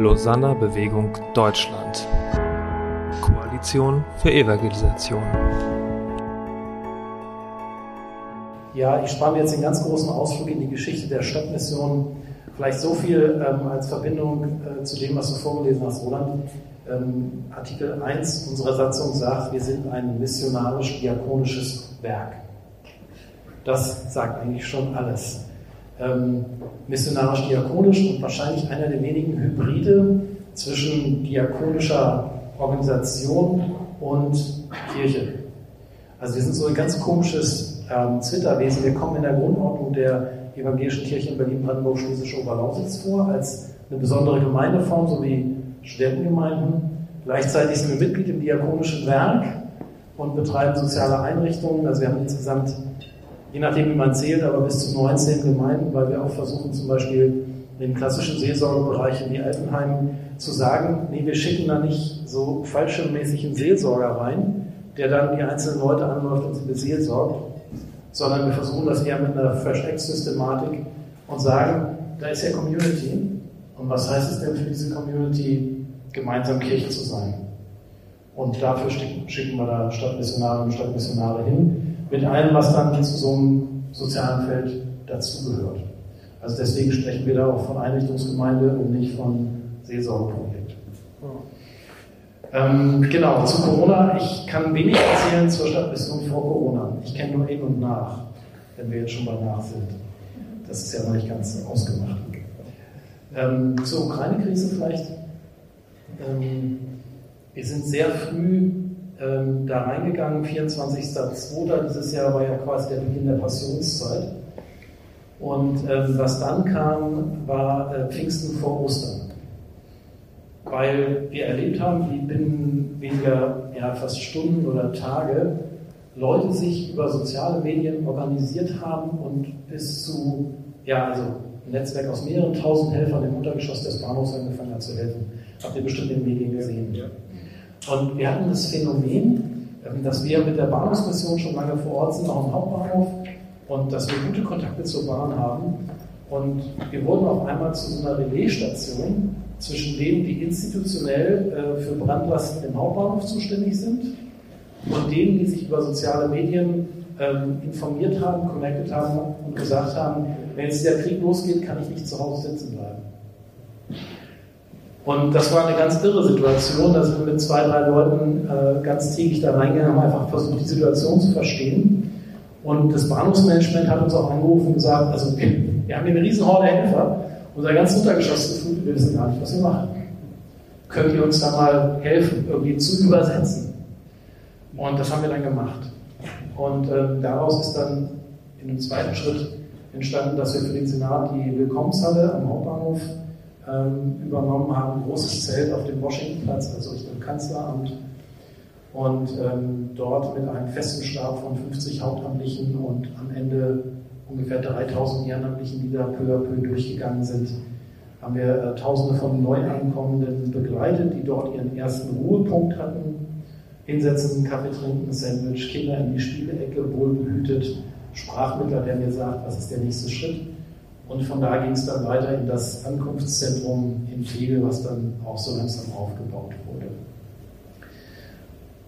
Lausanner Bewegung Deutschland Koalition für Evangelisation Ja, ich spare mir jetzt den ganz großen Ausflug in die Geschichte der Stadtmission. Vielleicht so viel ähm, als Verbindung äh, zu dem, was du vorgelesen hast, Roland. Ähm, Artikel 1 unserer Satzung sagt, wir sind ein missionarisch-diakonisches Werk. Das sagt eigentlich schon alles. Ähm, missionarisch-diakonisch und wahrscheinlich einer der wenigen Hybride zwischen diakonischer Organisation und Kirche. Also wir sind so ein ganz komisches ähm, Zwitterwesen. Wir kommen in der Grundordnung der evangelischen Kirche in Berlin-Brandenburg-Schlesische Oberlausitz vor, als eine besondere Gemeindeform, so wie Studentengemeinden. Gleichzeitig sind wir Mitglied im diakonischen Werk und betreiben soziale Einrichtungen. Also wir haben insgesamt, je nachdem wie man zählt, aber bis zu 19 Gemeinden, weil wir auch versuchen zum Beispiel den klassischen Seelsorgebereich in die Altenheime zu sagen, nee, wir schicken da nicht so fallschirmmäßig Seelsorger rein, der dann die einzelnen Leute anläuft und sie beseelsorgt, sondern wir versuchen das eher mit einer Fresh-X-Systematik und sagen, da ist ja Community. Und was heißt es denn für diese Community, gemeinsam Kirche zu sein? Und dafür schicken wir da Stadtmissionare und Stadtmissionare hin, mit allem, was dann zu so einem sozialen Feld dazugehört. Also deswegen sprechen wir da auch von Einrichtungsgemeinde und nicht von Seelsorgeprojekt. Ähm, genau, zu Corona. Ich kann wenig erzählen zur Stadtmission vor Corona. Ich kenne nur in und nach, wenn wir jetzt schon bei nach sind. Das ist ja noch nicht ganz ausgemacht. Ähm, zur Ukraine-Krise vielleicht. Ähm, wir sind sehr früh ähm, da reingegangen. 24.02. dieses Jahr war ja quasi der Beginn der Passionszeit. Und ähm, was dann kam, war äh, Pfingsten vor Ostern weil wir erlebt haben, wie binnen weniger, ja, fast Stunden oder Tage Leute sich über soziale Medien organisiert haben und bis zu, ja, also ein Netzwerk aus mehreren tausend Helfern im Untergeschoss des Bahnhofs angefangen hat zu helfen. Habt ihr bestimmt in den Medien gesehen. Und wir hatten das Phänomen, ähm, dass wir mit der Bahnhofsmission schon lange vor Ort sind, auch im Hauptbahnhof, und dass wir gute Kontakte zur Bahn haben. Und wir wurden auf einmal zu einer Relaisstation, zwischen denen, die institutionell äh, für Brandlasten im Hauptbahnhof zuständig sind und denen, die sich über soziale Medien ähm, informiert haben, connected haben und gesagt haben, wenn jetzt der Krieg losgeht, kann ich nicht zu Hause sitzen bleiben. Und das war eine ganz irre Situation. Da sind wir mit zwei, drei Leuten äh, ganz täglich da reingegangen, haben einfach versucht, die Situation zu verstehen. Und das Bahnhofsmanagement hat uns auch angerufen und gesagt, also wir, wir haben hier eine riesen Horde Helfer, unser ganz Untergeschoss geflutet, wir wissen gar nicht, was wir machen. Könnt ihr uns da mal helfen, irgendwie zu übersetzen? Und das haben wir dann gemacht. Und äh, daraus ist dann in einem zweiten Schritt entstanden, dass wir für den Senat die Willkommenshalle am Hauptbahnhof ähm, übernommen haben, ein großes Zelt auf dem Washingtonplatz, also Richtung Kanzleramt. Und ähm, dort mit einem festen Stab von 50 Hauptamtlichen und am Ende ungefähr 3000 Ehrenamtlichen, die da peu à peu durchgegangen sind, haben wir äh, Tausende von Neuankommenden begleitet, die dort ihren ersten Ruhepunkt hatten. Hinsetzen, Kaffee trinken, Sandwich, Kinder in die Spielecke, wohlbehütet, Sprachmittler, der mir sagt, was ist der nächste Schritt. Und von da ging es dann weiter in das Ankunftszentrum in Tegel, was dann auch so langsam aufgebaut wurde.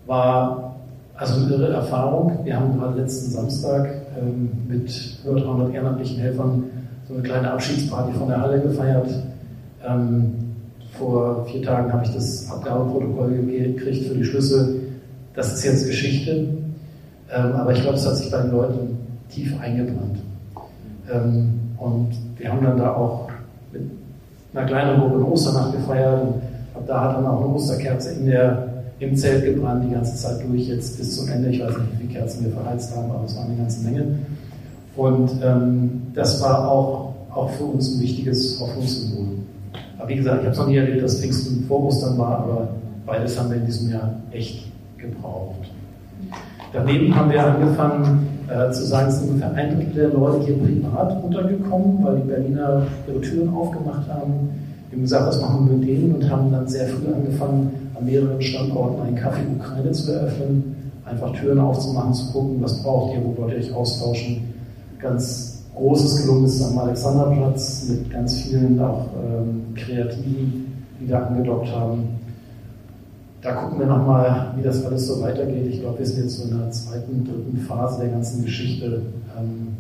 War also eine irre Erfahrung. Wir haben gerade letzten Samstag ähm, mit über 300 ehrenamtlichen Helfern so eine kleine Abschiedsparty von der Halle gefeiert. Ähm, vor vier Tagen habe ich das Abgabeprotokoll gekriegt für die Schlüssel. Das ist jetzt Geschichte, ähm, aber ich glaube, es hat sich bei den Leuten tief eingebrannt. Ähm, und wir haben dann da auch mit einer kleinen Gruppe eine Osternacht gefeiert und ab da hat dann auch eine Osterkerze in der, im Zelt gebrannt, die ganze Zeit durch, jetzt bis zum Ende. Ich weiß nicht, wie viele Kerzen wir verheizt haben, aber es war eine ganze Menge. Und ähm, das war auch, auch für uns ein wichtiges Hoffnungssymbol. Aber wie gesagt, ich habe es noch nie erlebt, dass Pfingsten vor Ostern war, aber beides haben wir in diesem Jahr echt gebraucht. Daneben haben wir angefangen zu sagen, es sind ungefähr ein Drittel der Leute hier privat untergekommen, weil die Berliner ihre Türen aufgemacht haben. Wir haben gesagt, was machen wir mit denen und haben dann sehr früh angefangen, an mehreren Standorten einen Kaffee Ukraine zu eröffnen, einfach Türen aufzumachen, zu gucken, was braucht ihr, wo wollt ihr euch austauschen. Ganz großes gelungen ist am Alexanderplatz mit ganz vielen auch ähm, kreativen wieder angedockt haben. Da gucken wir nochmal, wie das alles so weitergeht. Ich glaube, wir sind jetzt so in der zweiten, dritten Phase der ganzen Geschichte. Ähm,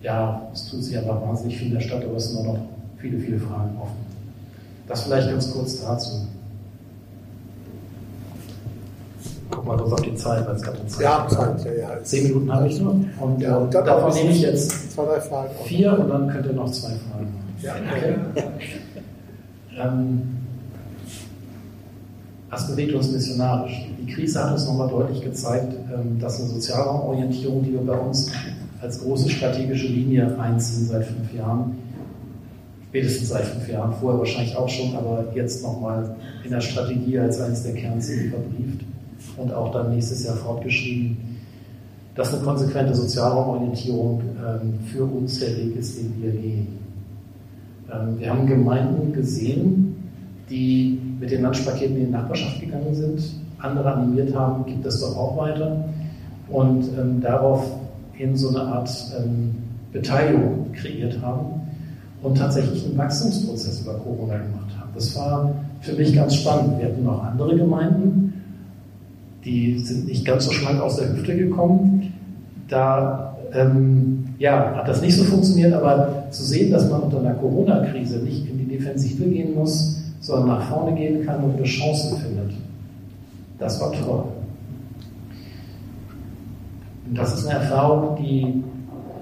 ja, es tut sich einfach wahnsinnig viel in der Stadt, aber es sind auch noch viele, viele Fragen offen. Das vielleicht ganz kurz dazu. Guck mal kurz auf die Zeit, weil es gerade Zeit Ja, Zeit, ja, ja. Zehn Minuten habe ich nur. Und, Ja, und dann davon nehme ich jetzt zwei, drei Fragen. vier und dann könnt ihr noch zwei Fragen machen. Ja, Okay. Ähm, was bewegt uns missionarisch? Die Krise hat uns nochmal deutlich gezeigt, ähm, dass eine Sozialraumorientierung, die wir bei uns als große strategische Linie einziehen seit fünf Jahren, spätestens seit fünf Jahren, vorher wahrscheinlich auch schon, aber jetzt nochmal in der Strategie als eines der Kernziele verbrieft und auch dann nächstes Jahr fortgeschrieben, dass eine konsequente Sozialraumorientierung ähm, für uns der Weg ist, den wir gehen. Ähm, wir haben Gemeinden gesehen, die mit den Lunchpaketen in die Nachbarschaft gegangen sind, andere animiert haben, gibt es doch auch weiter und ähm, daraufhin so eine Art ähm, Beteiligung kreiert haben und tatsächlich einen Wachstumsprozess über Corona gemacht haben. Das war für mich ganz spannend. Wir hatten noch andere Gemeinden, die sind nicht ganz so schlank aus der Hüfte gekommen. Da ähm, ja, hat das nicht so funktioniert, aber zu sehen, dass man unter einer Corona-Krise nicht in die Defensive gehen muss, sondern nach vorne gehen kann und eine Chance findet, das war toll. Und das ist eine Erfahrung, die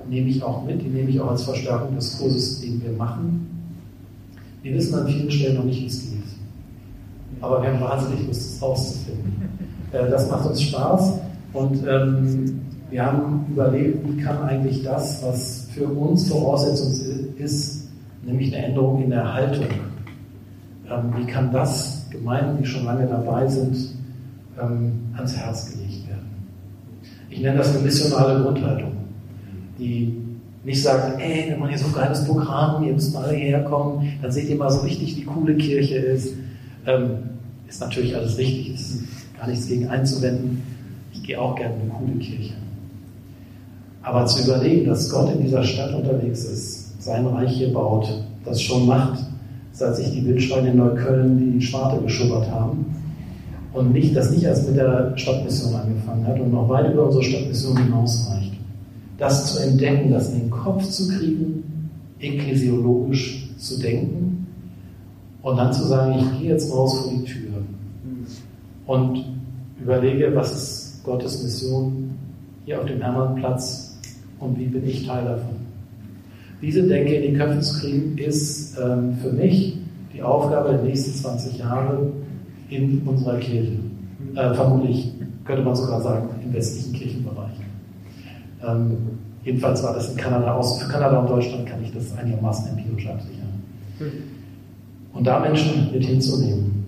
nehme ich auch mit, die nehme ich auch als Verstärkung des Kurses, den wir machen. Wir wissen an vielen Stellen noch nicht, wie es geht. Aber wir haben wahnsinnig Lust, es rauszufinden. Äh, das macht uns Spaß und ähm, wir haben überlegt, wie kann eigentlich das, was für uns Voraussetzung ist, nämlich eine Änderung in der Haltung, wie kann das Gemeinden, die schon lange dabei sind, ähm, ans Herz gelegt werden. Ich nenne das eine missionale Grundhaltung, die nicht sagt, ey, wir machen hier so ein geiles Programm, ihr müsst mal alle herkommen, dann seht ihr mal so richtig, wie coole Kirche ist. Ähm, ist natürlich alles richtig, ist gar nichts gegen einzuwenden. Ich gehe auch gerne in eine coole Kirche. Aber zu überlegen, dass Gott in dieser Stadt unterwegs ist, sein Reich hier baut, das schon macht, seit sich die Wildschweine in Neukölln die Schwarte geschubbert haben und nicht, das nicht erst mit der Stadtmission angefangen hat und noch weit über unsere Stadtmission hinausreicht. Das zu entdecken, das in den Kopf zu kriegen, ekklesiologisch zu denken und dann zu sagen, ich gehe jetzt raus vor die Tür und überlege, was ist Gottes Mission hier auf dem Hermannplatz und wie bin ich Teil davon. Diese Denke in die Köpfe zu kriegen, ist ähm, für mich die Aufgabe der nächsten 20 Jahre in unserer Kirche. Äh, vermutlich könnte man sogar sagen, im westlichen Kirchenbereich. Ähm, jedenfalls war das in Kanada aus. Für Kanada und Deutschland kann ich das einigermaßen empirisch absichern. Und da Menschen mit hinzunehmen.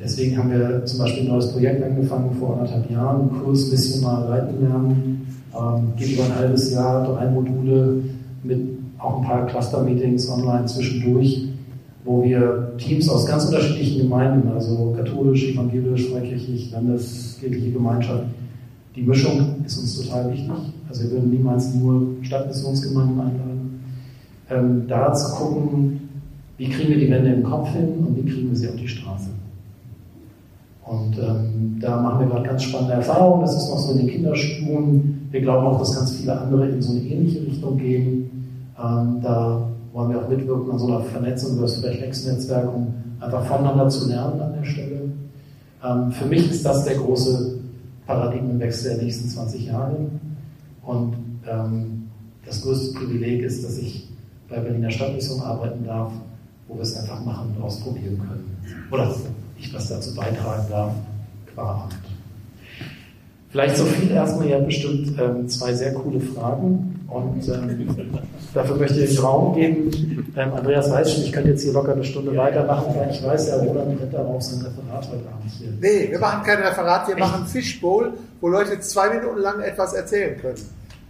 Deswegen haben wir zum Beispiel ein neues Projekt angefangen vor anderthalb Jahren, Kurs Missionar Leiten lernen. Ähm, geht über ein halbes Jahr, drei Module mit auch ein paar Cluster-Meetings online zwischendurch, wo wir Teams aus ganz unterschiedlichen Gemeinden, also katholisch, evangelisch, freikirchlich, landeskirchliche Gemeinschaft, die Mischung ist uns total wichtig. Also wir würden niemals nur Stadtmissionsgemeinden einladen. Ähm, da zu gucken, wie kriegen wir die Wände im Kopf hin und wie kriegen wir sie auf die Straße. Und ähm, da machen wir gerade ganz spannende Erfahrungen. Das ist noch so in den Kinderschuhen. Wir glauben auch, dass ganz viele andere in so eine ähnliche Richtung gehen. Ähm, da wollen wir auch mitwirken an so einer Vernetzung über das Reflex-Netzwerk, um einfach voneinander zu lernen an der Stelle. Ähm, für mich ist das der große Paradigmenwechsel der nächsten 20 Jahre. Und ähm, das größte Privileg ist, dass ich bei Berliner Stadtmission arbeiten darf, wo wir es einfach machen und ausprobieren können. Oder ich was dazu beitragen darf, qua Amt. Vielleicht so viel erstmal, ihr habt bestimmt ähm, zwei sehr coole Fragen und ähm, dafür möchte ich Raum geben. Ähm, Andreas weiß schon, ich könnte jetzt hier locker eine Stunde weitermachen, weil ich weiß, ja, Roland rennt darauf sein Referat heute Abend hier. Nee, wir machen kein Referat, wir machen Fishbowl, wo Leute zwei Minuten lang etwas erzählen können.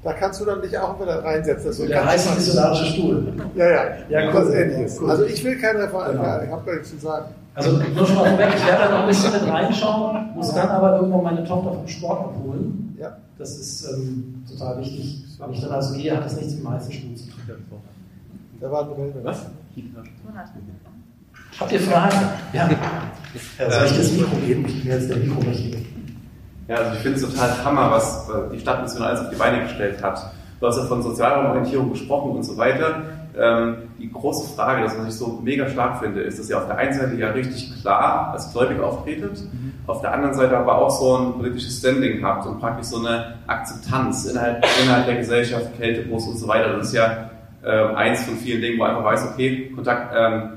Da kannst du dann dich auch wieder reinsetzen. Das der heiße missionarische Stuhl. Ja, ja. Ja, cool. ähnliches. Also ich will kein Referat, Genau. ich habe gar nichts zu sagen. Also nur schon mal vorweg, ich werde da noch ein bisschen mit reinschauen, muss dann aber irgendwann meine Tochter vom Sport abholen. Ja. Das ist ähm, total wichtig. Wenn ich dann also gehe, hat das nichts mit dem heißen Stuhl zu tun. Da war. Was? Habt ihr Fragen? Ja. ja soll ich das Mikro geben? Ich bin jetzt der Mikro Ja, also ich finde es total Hammer, was die Stadtmission alles auf die Beine gestellt hat. Du hast ja von Sozialraumorientierung gesprochen und so weiter. Ähm, die große Frage, das was ich so mega stark finde, ist, dass ihr auf der einen Seite ja richtig klar als Gläubig auftretet, mhm. auf der anderen Seite aber auch so ein politisches Standing habt und praktisch so eine Akzeptanz innerhalb, innerhalb der Gesellschaft, Kältebus und so weiter. Das ist ja äh, eins von vielen Dingen, wo einfach weiß, okay, Kontakt, ähm,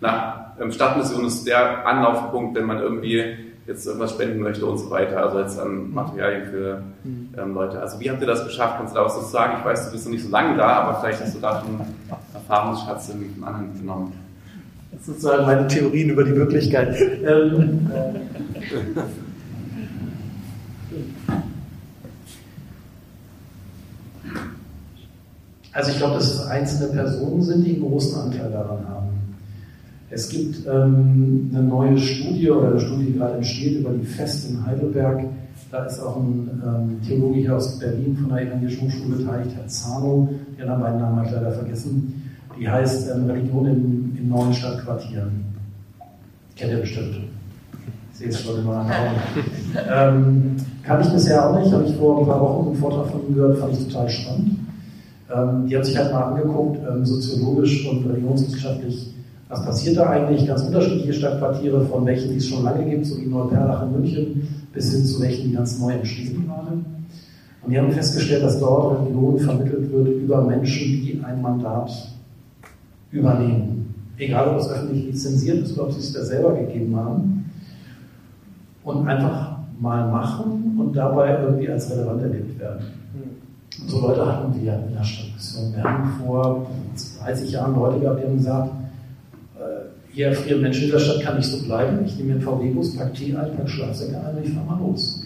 na, ähm, Stadtmission ist der Anlaufpunkt, wenn man irgendwie jetzt irgendwas spenden möchte und so weiter, also jetzt an Materialien für mhm. ähm, Leute. Also wie habt ihr das geschafft? Kannst du da was dazu sagen? Ich weiß, du bist noch nicht so lange da, aber vielleicht hast du da schon Erfahrungsschatz im Anhang genommen. Das sind sozusagen meine Theorien über die Wirklichkeit. Ähm, also ich glaube, dass es einzelne Personen sind, die einen großen Anteil daran haben. Es gibt ähm, eine neue Studie oder eine Studie, die gerade entsteht über die Fest in Heidelberg. Da ist auch ein ähm, Theologe hier aus Berlin von der Evangelischen Hochschule beteiligt, Herr Zano, den haben beiden Namen habe ich leider vergessen. Die heißt ähm, Religion in, in neuen Stadtquartieren. Kennt ihr bestimmt. Ich sehe es schon in meinen Augen. ähm, kann ich bisher auch nicht, habe ich vor ein paar Wochen einen Vortrag von ihm gehört, fand ich total spannend. Ähm, die haben sich halt mal angeguckt, ähm, soziologisch und religionswissenschaftlich, was passiert da eigentlich? Ganz unterschiedliche Stadtquartiere, von welchen, die es schon lange gibt, so wie Neuperlach in München, bis hin zu welchen, die ganz neu entstehen gerade. Und wir haben festgestellt, dass dort Religion vermittelt wird über Menschen, die ein Mandat übernehmen. Egal, ob es öffentlich lizenziert ist oder ob sie es da selber gegeben haben. Und einfach mal machen und dabei irgendwie als relevant erlebt werden. Und so Leute hatten wir in der Stadtmission. Wir haben vor 30 Jahren Leute gehabt, die haben gesagt, hier erfrieren Menschen in dieser Stadt kann nicht so bleiben. Ich nehme mir einen VW-Bus, pack Tee ein, pack Schlafsäcke ein und ich fahre mal los.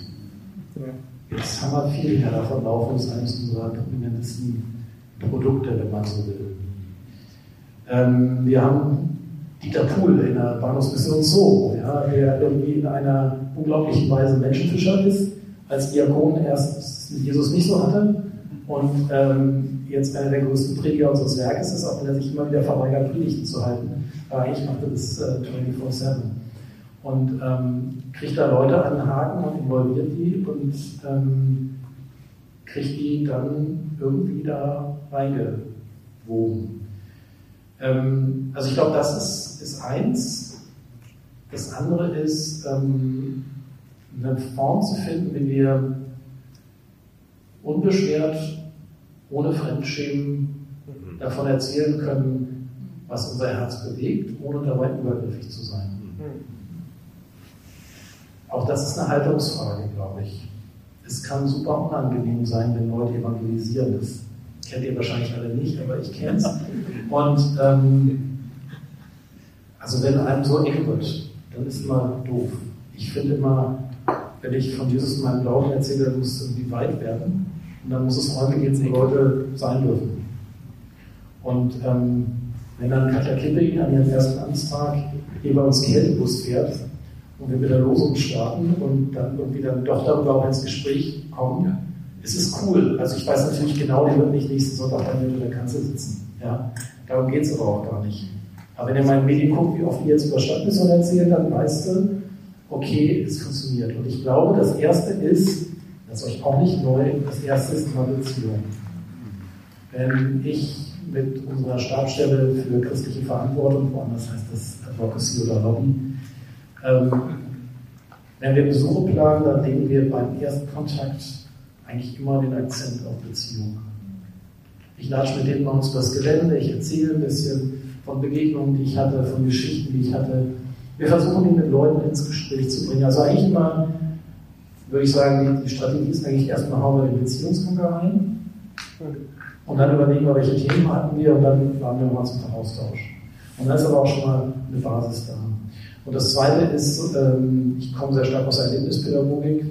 Ja. Jetzt haben wir viele Jahre davon laufen, das ist eines unserer prominentesten Produkte, wenn man so will. Ähm, wir haben Dieter Pohl in der Bahnhofsmission Zoo, ja, der irgendwie in einer unglaublichen Weise Menschenfischer ist, als Diakon erst Jesus nicht so hatte und ähm, jetzt einer der größten Prediger unseres Werkes ist, auch wenn er sich immer wieder verweigert, Predigten zu halten. Aber ich machte das äh, 24-7. Und ähm, kriegt da Leute an den Haken und involviert die und ähm, kriegt die dann irgendwie da reingewoben. Ähm, also ich glaube, das ist, ist eins. Das andere ist, ähm, eine Form zu finden, wie wir unbeschwert, ohne Fremdschämen mhm. davon erzählen können, was unser Herz bewegt, ohne dabei übergriffig zu sein. Mhm. Auch das ist eine Haltungsfrage, glaube ich. Es kann super unangenehm sein, wenn Leute evangelisieren. Das kennt ihr wahrscheinlich alle nicht, aber ich kenne es. Und ähm, also wenn einem so eng wird, dann ist immer doof. Ich finde immer, wenn ich von Jesus in meinem Glauben erzähle, muss es irgendwie weit werden. Und dann muss es Räume geben, wo Leute sein dürfen. Und ähm, wenn dann Katja Kipping an ihrem ersten Amtstag hier bei uns Kältebus fährt und wir mit der Losung starten und dann irgendwie dann doch darüber auch ins Gespräch kommen, es ist cool. Also ich weiß natürlich genau, die wird nicht nächsten Sonntag bei mir unter der Kanzel sitzen. Ja? Darum geht es aber auch gar nicht. Aber wenn ihr mal in Medien guckt, wie oft die jetzt über Stadtmission erzählen, dann weißt du, okay, es funktioniert. Und ich glaube, das Erste ist, das ist euch auch nicht neu, das Erste ist immer Beziehung. Wenn ich mit unserer Stabsstelle für christliche Verantwortung, woanders heißt das Advocacy oder Lobby, ähm, wenn wir Besuche planen, dann legen wir beim ersten Kontakt eigentlich immer den Akzent auf Beziehung. Ich latsche mit denen bei uns das Gelände, ich erzähle ein bisschen von Begegnungen, die ich hatte, von Geschichten, die ich hatte. Wir versuchen, ihn mit Leuten ins Gespräch zu bringen. Also eigentlich immer, würde ich sagen, die, Strategie ist eigentlich erstmal hauen wir den Beziehungsanker ein und dann überlegen wir, welche Themen hatten wir und dann laden wir mal zum Austausch. Und dann ist aber auch schon mal eine Basis da. Und das Zweite ist, ähm, ich komme sehr stark aus der Erlebnispädagogik.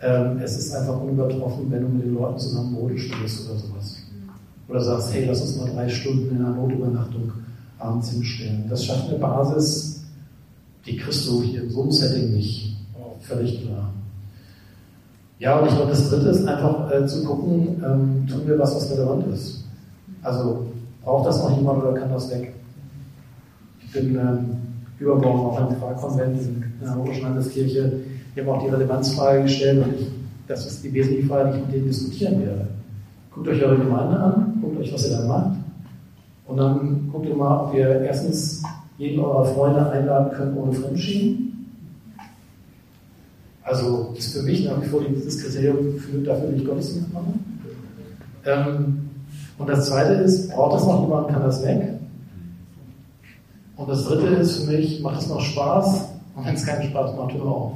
Ähm, es ist einfach unübertroffen, wenn du mit den Leuten zusammen Brote studierst oder sowas. Oder sagst, hey, lass uns mal drei Stunden in einer Notübernachtung abends hinstellen. Das schafft eine Basis, die kriegst du hier in so einem Setting nicht. Völlig klar. Ja, und ich glaube, das Dritte ist einfach äh, zu gucken, ähm, tun wir was, was relevant ist. Also braucht das noch jemand oder kann das weg? bin ähm, übermorgen auch im Pfarrkonvent in der Hamburgischen Landeskirche. Die haben auch die Relevanzfrage gestellt und ich, das ist die wesentliche Frage, die ich mit denen diskutieren werde. Guckt euch eure Gemeinde an, guckt euch, was ihr da macht. Und dann guckt ihr mal, ob ihr erstens jeden eurer Freunde einladen könnt ohne Fremdschienen. Also ist für mich nach wie vor dieses Kriterium für, dafür, will ich Gottesdienst machen. Ähm, und das zweite ist, braucht das noch jemand, kann das weg? Und das dritte ist für mich, macht es noch Spaß? Und wenn es keinen Spaß macht, hör auf.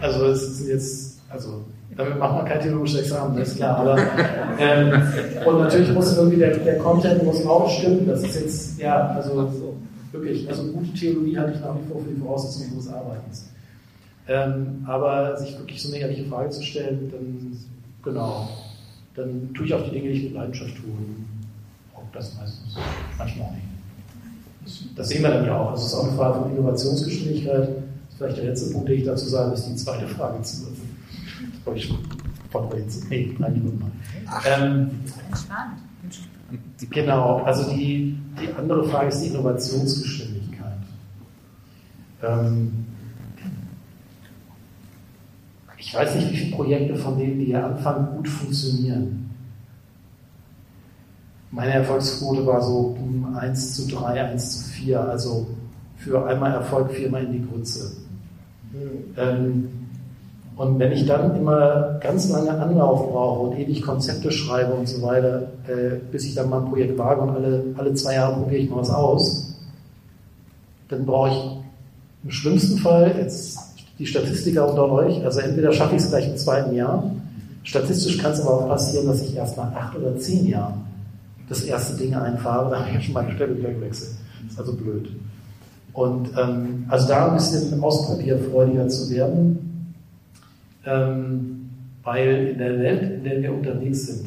Also es ist jetzt, also damit macht man kein theologisches Examen, das ist klar. Aber, ähm, und natürlich muss irgendwie der, der Content muss auch stimmen. Das ist jetzt, ja, also wirklich, also gute Theologie halte ich nach wie vor für die Voraussetzung unseres Arbeitens. Ähm, aber sich wirklich so eine ehrliche Frage zu stellen, dann, genau, dann tue ich auch die Dinge, die ich mit Leidenschaft tue. Auch das meistens, manchmal auch nicht. Das, sehen wir dann ja auch. Das ist auch eine Frage von Innovationsgeschwindigkeit. Das ist vielleicht der letzte Punkt, den ich dazu sage, ist die zweite Frage zu Das habe ich von jetzt. Nee, nein, ich mal. Ähm, genau, also die, die andere Frage ist die Innovationsgeschwindigkeit. Ähm, ich weiß nicht, wie viele Projekte von denen, die hier anfangen, gut funktionieren. Meine Erfolgsquote war so 1 zu 3, 1 zu 4, also für einmal Erfolg, viermal in die Grütze. Ähm, und wenn ich dann immer ganz lange Anlauf brauche und ewig Konzepte schreibe und so weiter, äh, bis ich dann mal ein Projekt wage und alle, alle zwei Jahre probiere ich mal was aus, dann brauche ich im schlimmsten Fall, jetzt die Statistiker unter euch, also entweder schaffe ich es gleich im zweiten Jahr, statistisch kann es aber auch passieren, dass ich erst nach acht oder zehn Jahren das erste Ding einfahre, dann habe ich schon meine Stelle wieder gewechselt. Ist also blöd. Und ähm, also da ein bisschen ausprobierfreudiger zu werden, ähm, weil in der Welt, in der wir unterwegs sind,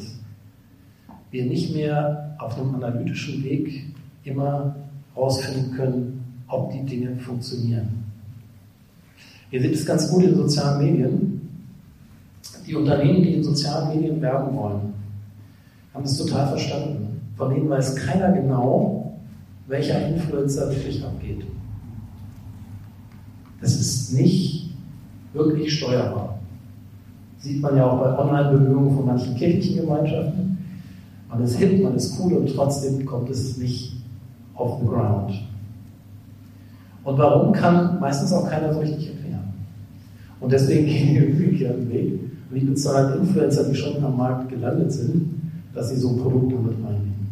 wir nicht mehr auf einem analytischen Weg immer herausfinden können, ob die Dinge funktionieren. Ihr seht es ganz gut in sozialen Medien. Die Unternehmen, die in sozialen Medien werben wollen, haben es total verstanden. Von denen weiß keiner genau, welcher Influencer wirklich abgeht. Das ist nicht wirklich steuerbar. Sieht man ja auch bei Online-Bemühungen von manchen kirchlichen Gemeinschaften. Man ist hip, man ist cool und trotzdem kommt es nicht auf the ground. Und warum kann meistens auch keiner so richtig und deswegen gehen wir den umgekehrten Weg. Und ich bezahle Influencer, die schon am Markt gelandet sind, dass sie so ein Produkt damit reinnehmen.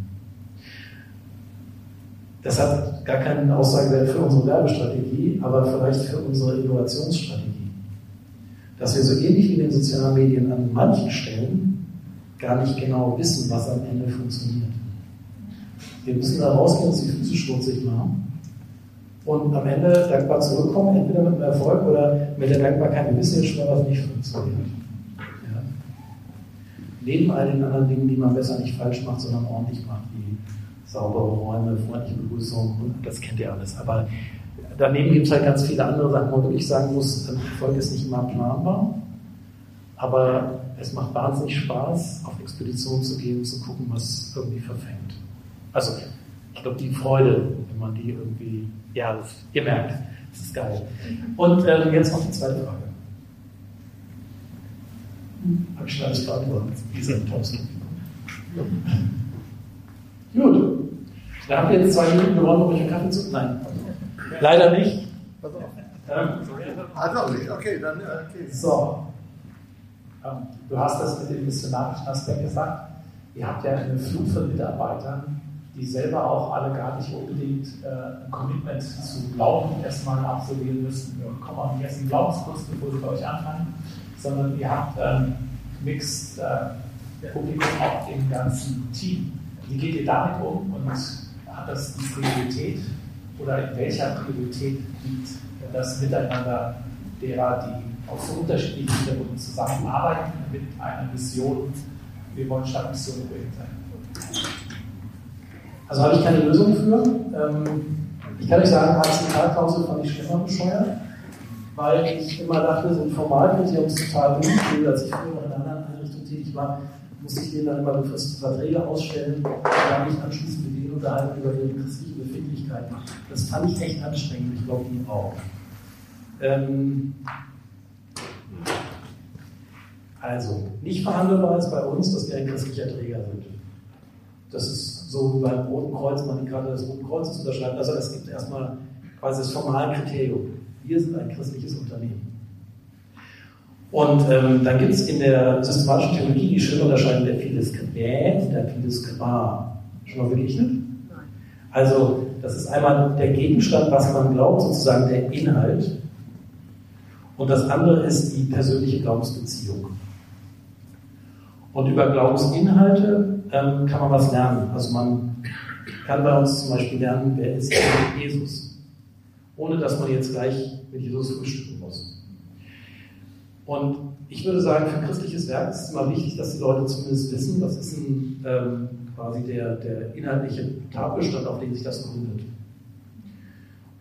Das hat gar keinen Aussagewert für unsere Werbestrategie, aber vielleicht für unsere Innovationsstrategie. Dass wir so ähnlich wie in den sozialen Medien an manchen Stellen gar nicht genau wissen, was am Ende funktioniert. Wir müssen da rausgehen, uns die Füße schmutzig machen und am Ende dankbar zurückkommen, entweder mit einem Erfolg oder mit der Dankbarkeit, wir wissen jetzt schon, was nicht funktioniert. Ja. Neben all den anderen Dingen, die man besser nicht falsch macht, sondern ordentlich macht, wie saubere Räume, freundliche Begrüßung, das kennt ihr alles. Aber daneben gibt es halt ganz viele andere Sachen, wo wirklich sagen muss, Erfolg ist nicht immer planbar, aber es macht wahnsinnig Spaß, auf Expeditionen zu gehen zu gucken, was irgendwie verfängt. Also, ich glaube, die Freude, wenn man die irgendwie ja, das, ihr merkt, das ist geil. Und ähm, jetzt noch die zweite Frage. Habe ich schon alles beantwortet? Diese. Gut. Da habt ihr jetzt zwei Minuten gewonnen, um euch einen Kaffee zu. Nein. Leider nicht. Pass auf. Also nicht, okay, dann. Okay. So. Ähm, du hast das mit dem missionarischen Aspekt gesagt. Ihr habt ja eine Flut von Mitarbeitern, die selber auch alle gar nicht unbedingt äh, ein Commitment zu Glauben erstmal absolvieren müssen. Wir kommen auch nicht erst in Glaubenskurs, bevor sie bei euch anfangen, sondern ihr habt ähm, Mixed äh, Publikum auch im ganzen Team. Wie geht ihr damit um und hat das die Priorität oder in welcher Priorität liegt das Miteinander derer, die auf so unterschiedlichen Hintergründen zusammenarbeiten mit einer Mission, wir wollen Stadtmission sein? Also habe ich keine Lösung für. Ähm, ich kann euch sagen, HCK-Klausel fand ich schlimmer bescheuert, weil ich immer dachte, so ein ja uns total gut. Als ich früher in einer anderen Einrichtung tätig war, musste ich denen dann immer befristete Verträge ausstellen, und dann mich anschließend mit denen unterhalten über ihre christliche Befindlichkeit Öffentlichkeit. Das fand ich echt anstrengend, ich glaube ihn auch. Ähm, also, nicht verhandelbar ist bei uns, dass wir ein christlicher Träger sind. Das ist so wie beim Roten Kreuz, man die Karte des Roten Kreuzes unterschreibt. Also es gibt erstmal quasi das formale Kriterium. Wir sind ein christliches Unternehmen. Und ähm, dann gibt es in der systematischen Theologie die schöne Unterscheidung der Philisquät und der Philisqua. Schon mal begegnet? Nein. Also, das ist einmal der Gegenstand, was man glaubt, sozusagen der Inhalt. Und das andere ist die persönliche Glaubensbeziehung. Und über Glaubensinhalte ähm, kann man was lernen. Also man kann bei uns zum Beispiel lernen, wer ist Jesus, ohne dass man jetzt gleich mit Jesus frühstücken muss. Und ich würde sagen, für christliches Werk ist es immer wichtig, dass die Leute zumindest wissen, was ist ein, ähm, quasi der, der inhaltliche Tatbestand, auf den sich das gründet.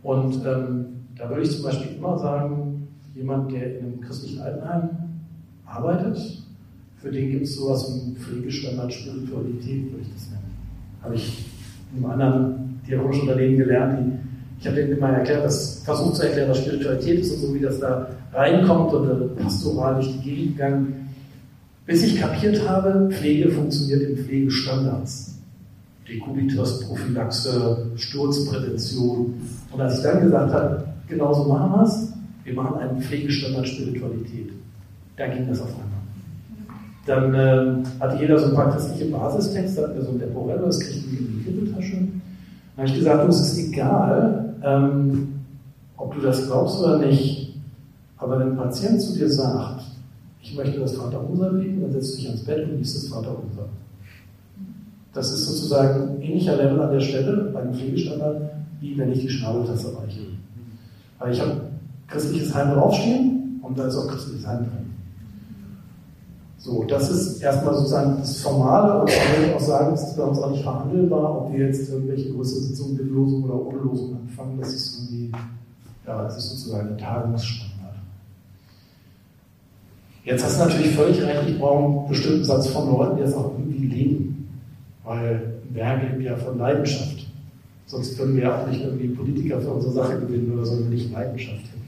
Und ähm, da würde ich zum Beispiel immer sagen, jemand, der in einem christlichen Altenheim arbeitet, für den gibt es sowas wie Pflegestandard Spiritualität, würde ich das nennen. Habe ich in einem anderen diakonischen Unternehmen gelernt, die ich habe denen immer erklärt, das versucht zu erklären, was Spiritualität ist und so, wie das da reinkommt und pastoral durch die Gegend gegangen, bis ich kapiert habe, Pflege funktioniert in Pflegestandards. Dekubitus, Prophylaxe, Sturzprävention. Und als ich dann gesagt habe, genauso machen wir es, wir machen einen Pflegestandard Spiritualität. Da ging das auf einmal. Dann äh, hatte jeder so ein paar christliche Basistexte, hatten wir so ein Leporello, das kriegten wir in die Kitteltasche. Dann habe ich gesagt, du, es ist egal, ähm, ob du das glaubst oder nicht, aber wenn ein Patient zu dir sagt, ich möchte das Vaterunser beten, dann setzt du dich ans Bett und liest das Vaterunser. Das ist sozusagen ähnlicher Level an der Stelle bei dem Pflegestandard, wie wenn ich die Schnabeltasse reiche. Weil ich habe christliches Heim draufstehen und da ist auch christliches Heim drin. So, das ist erstmal sozusagen das Formale und da würde ich auch sagen, es ist bei uns auch nicht verhandelbar, ob wir jetzt irgendwelche größere Sitzungen mit Losung oder ohne Losung anfangen. Das ist irgendwie, ja, das ist sozusagen ein Tagungsstandard. Jetzt hast du natürlich völlig recht, ich brauche einen bestimmten Satz von Leuten, die das auch irgendwie leben. Weil Werke lebt ja von Leidenschaft. Sonst können wir ja auch nicht irgendwie Politiker für unsere Sache gewinnen oder so, wenn wir nicht Leidenschaft hätten.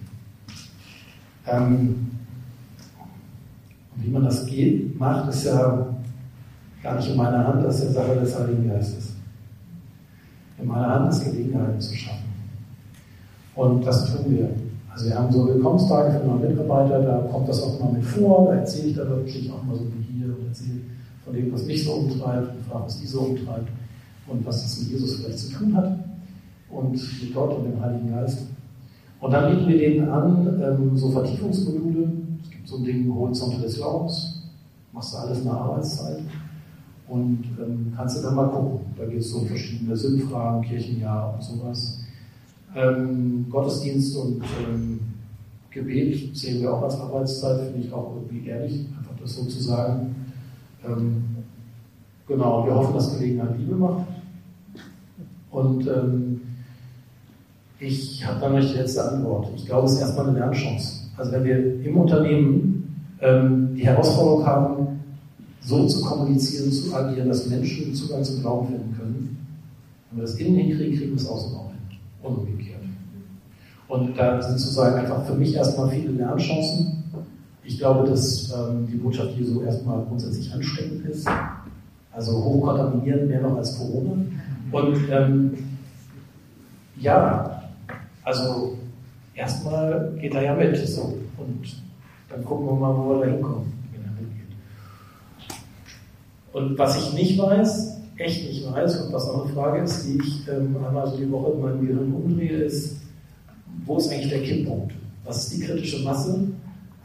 Ähm, wie man das geht, macht, ist ja gar nicht in meiner Hand, das ist ja Sache des Heiligen Geistes. In meiner Hand ist Gelegenheiten zu schaffen. Und das tun wir. Also wir haben so Willkommenstage für neue Mitarbeiter, da kommt das auch immer mit vor, da erzähle ich da wirklich auch mal so wie hier und erzähle von dem, was mich so umtreibt und frage, was die so umtreibt und was das mit Jesus vielleicht zu tun hat und mit Gott und dem Heiligen Geist. Und dann bieten wir denen an, ähm, so Vertiefungsmodule, so ein Ding Horizonte des Glaubens, machst du alles in der Arbeitszeit und ähm, kannst du dann mal gucken. Da geht es um verschiedene Sinnfragen, Kirchenjahr und sowas. Ähm, Gottesdienst und ähm, Gebet sehen wir auch als Arbeitszeit, finde ich auch irgendwie ehrlich, einfach das so zu sagen. Ähm, genau, wir hoffen, dass Gelegenheit Liebe macht. Und ähm, ich habe dann noch die letzte Antwort. Ich glaube, es ist erstmal eine Lernchance. Also wenn wir im Unternehmen ähm, die Herausforderung haben, so zu kommunizieren, zu agieren, dass Menschen Zugang zum Glauben finden können, wenn wir das innen hinkriegen, kriegen wir es außen auch hin. Und umgekehrt. Und da sind sozusagen einfach für mich erstmal viele Lernchancen. Ich glaube, dass ähm, die Botschaft Jesu erstmal grundsätzlich ansteckend ist. Also hochkontaminierend, mehr noch als Corona. Und ähm, ja, also erstmal geht er ja mit. So. Und dann gucken wir mal, wo er da hinkommt, wenn er mitgeht. Und was ich nicht weiß, echt nicht weiß, und was auch eine Frage ist, die ich ähm, einmal so die Woche in meinem Gehirn umdrehe, ist, wo ist eigentlich der Kipppunkt? Was ist die kritische Masse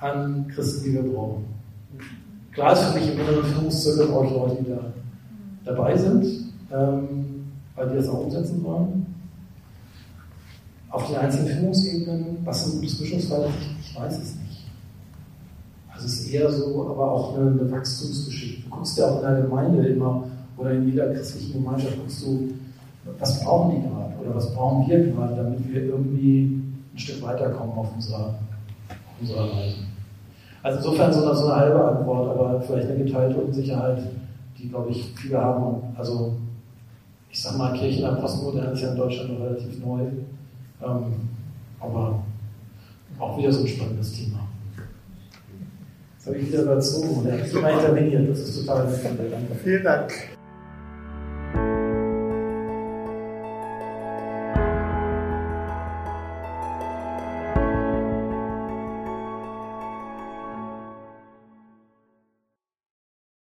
an Christen, die wir brauchen? Klar ist für mich im inneren Führungszirkel auch Leute, die da dabei sind, ähm, weil die das auch umsetzen wollen auf den einzelnen Führungsebenen, was ein gutes Mischungsverhältnis ist, ich weiß es nicht. Also es ist eher so, aber auch eine, eine Wachstumsgeschichte. Du guckst ja auch in der Gemeinde immer oder in jeder christlichen Gemeinschaft guckst du, was brauchen die gerade oder was brauchen wir gerade, damit wir irgendwie ein Stück weiterkommen auf unserer, auf unserer Reise. Also insofern so eine, so eine halbe Antwort, aber vielleicht eine geteilte Unsicherheit, die, glaube ich, viele haben. Also ich sag mal, Kirche in der Postmoderne ist ja in Deutschland noch relativ neu. Ähm, aber auch wieder so ein spannendes Thema. Jetzt habe ich wieder überzogen und er hat immer interveniert. Das ist total nett. Danke. Vielen Dank.